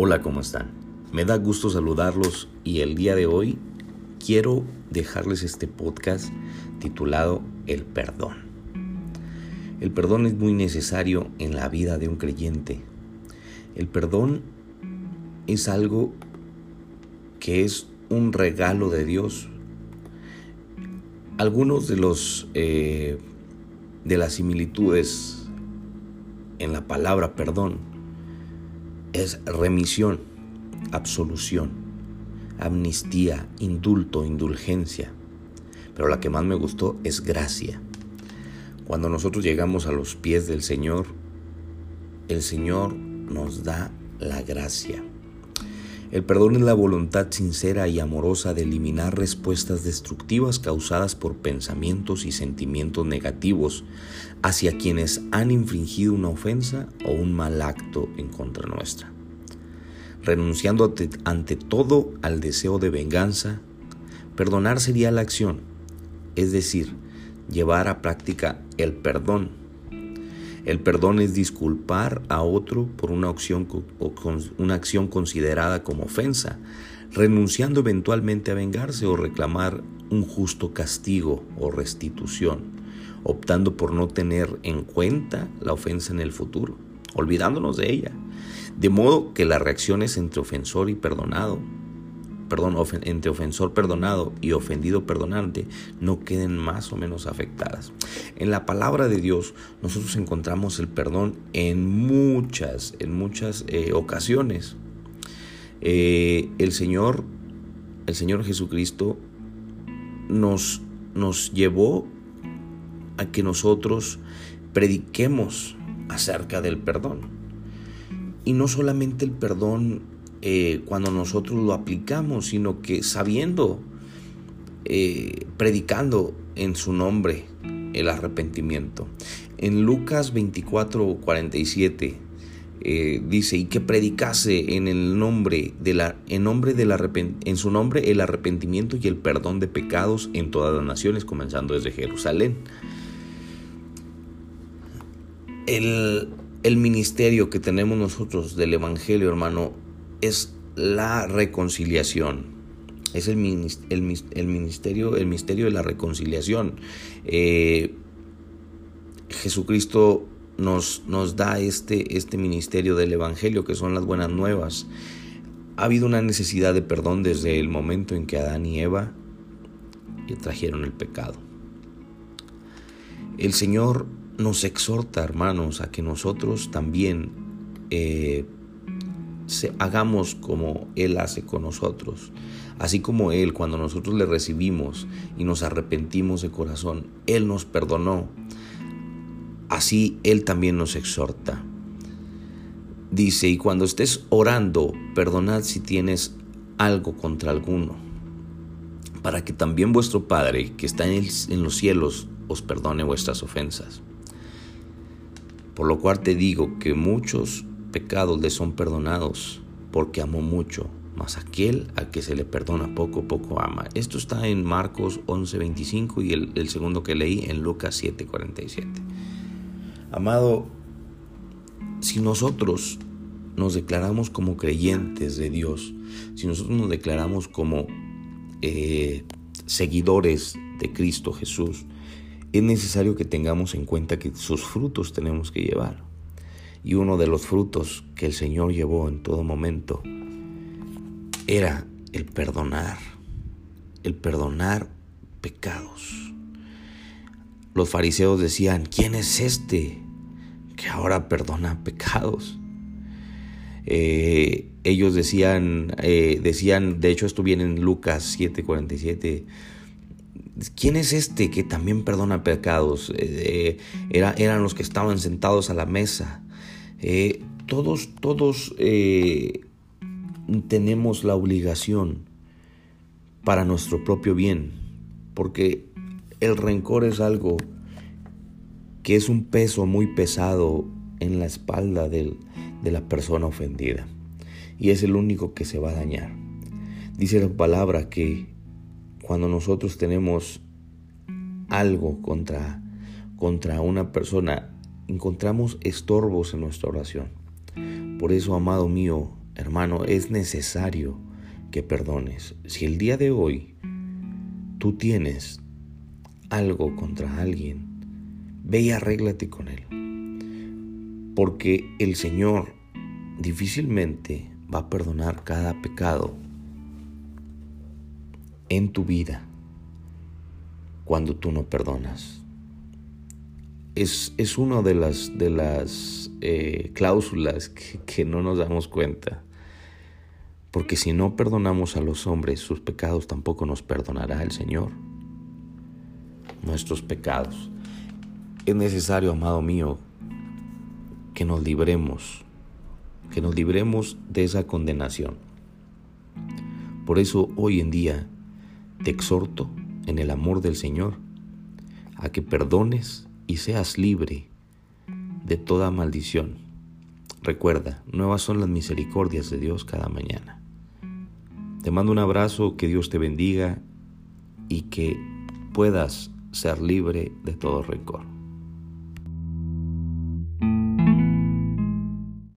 Hola, ¿cómo están? Me da gusto saludarlos y el día de hoy quiero dejarles este podcast titulado El perdón. El perdón es muy necesario en la vida de un creyente. El perdón es algo que es un regalo de Dios. Algunos de los eh, de las similitudes en la palabra perdón es remisión, absolución, amnistía, indulto, indulgencia. Pero la que más me gustó es gracia. Cuando nosotros llegamos a los pies del Señor, el Señor nos da la gracia. El perdón es la voluntad sincera y amorosa de eliminar respuestas destructivas causadas por pensamientos y sentimientos negativos hacia quienes han infringido una ofensa o un mal acto en contra nuestra. Renunciando ante, todo al deseo de venganza, perdonar sería la acción, es decir, llevar a práctica el perdón el perdón es disculpar a otro por una acción, considerada como ofensa, renunciando eventualmente a vengarse o reclamar un justo castigo o restitución, optando por no tener en cuenta la ofensa en el futuro, olvidándonos de ella. De modo que las reacciones entre ofensor y perdonado perdón, entre ofensor perdonado y ofendido perdonante no queden más o menos afectadas. En la palabra de Dios nosotros encontramos el perdón en muchas, en muchas eh, ocasiones. Eh, el Señor, el Señor Jesucristo nos, nos llevó a que nosotros prediquemos acerca del perdón. Y no solamente el perdón eh, cuando nosotros lo aplicamos, sino que sabiendo, eh, predicando en su nombre el arrepentimiento. En Lucas 24, 47 eh, dice, y que predicase en el nombre de la, en nombre del en su nombre el arrepentimiento y el perdón de pecados en todas las naciones, comenzando desde Jerusalén. El, el ministerio que tenemos nosotros del Evangelio, hermano, es la reconciliación. Es el, ministerio, el misterio de la reconciliación. Eh, Jesucristo nos, nos da este, este ministerio del Evangelio, que son las buenas nuevas. Ha habido una necesidad de perdón desde el momento en que Adán y Eva trajeron el pecado. El Señor nos exhorta, hermanos, a que nosotros también eh, hagamos como Él hace con nosotros. Así como Él, cuando nosotros le recibimos y nos arrepentimos de corazón, Él nos perdonó. Así Él también nos exhorta. Dice, y cuando estés orando, perdonad si tienes algo contra alguno, para que también vuestro Padre, que está en, los cielos, os perdone vuestras ofensas. Por lo cual te digo que muchos pecados le son perdonados porque amó mucho, mas aquel a que se le perdona poco, poco ama. Esto está en Marcos 11:25 y el, el, segundo que leí en Lucas 7:47. Amado, si nosotros nos declaramos como creyentes de Dios, si nosotros nos declaramos como eh, seguidores de Cristo Jesús, es necesario que tengamos en cuenta que sus frutos tenemos que llevar. Y uno de los frutos que el Señor llevó en todo momento era el perdonar, el perdonar pecados. Los fariseos decían, ¿quién es este que ahora perdona pecados? Eh, ellos decían, eh, decían, de hecho esto viene en Lucas 7:47, ¿quién es este que también perdona pecados? Eh, era, eran los que estaban sentados a la mesa. Eh, todos, todos eh, tenemos la obligación para nuestro propio bien, porque el rencor es algo que es un peso muy pesado en la espalda de la persona ofendida y es el único que se va a dañar. Dice la palabra que cuando nosotros tenemos algo contra, contra una persona, encontramos estorbos en nuestra oración. Por eso, amado mío, hermano, es necesario que perdones. Si el día de hoy tú tienes algo contra alguien, ve y arréglate con él. Porque el Señor difícilmente va a perdonar cada pecado en tu vida cuando tú no perdonas. Es, es una de las, de las eh, cláusulas que, que no nos damos cuenta. Porque si no perdonamos a los hombres sus pecados, tampoco nos perdonará el Señor nuestros pecados. Es necesario, amado mío, que nos libremos, que nos libremos de esa condenación. Por eso hoy en día te exhorto en el amor del Señor a que perdones y seas libre de toda maldición. Recuerda, nuevas son las misericordias de Dios cada mañana. Te mando un abrazo, que Dios te bendiga y que puedas ser libre de todo rencor.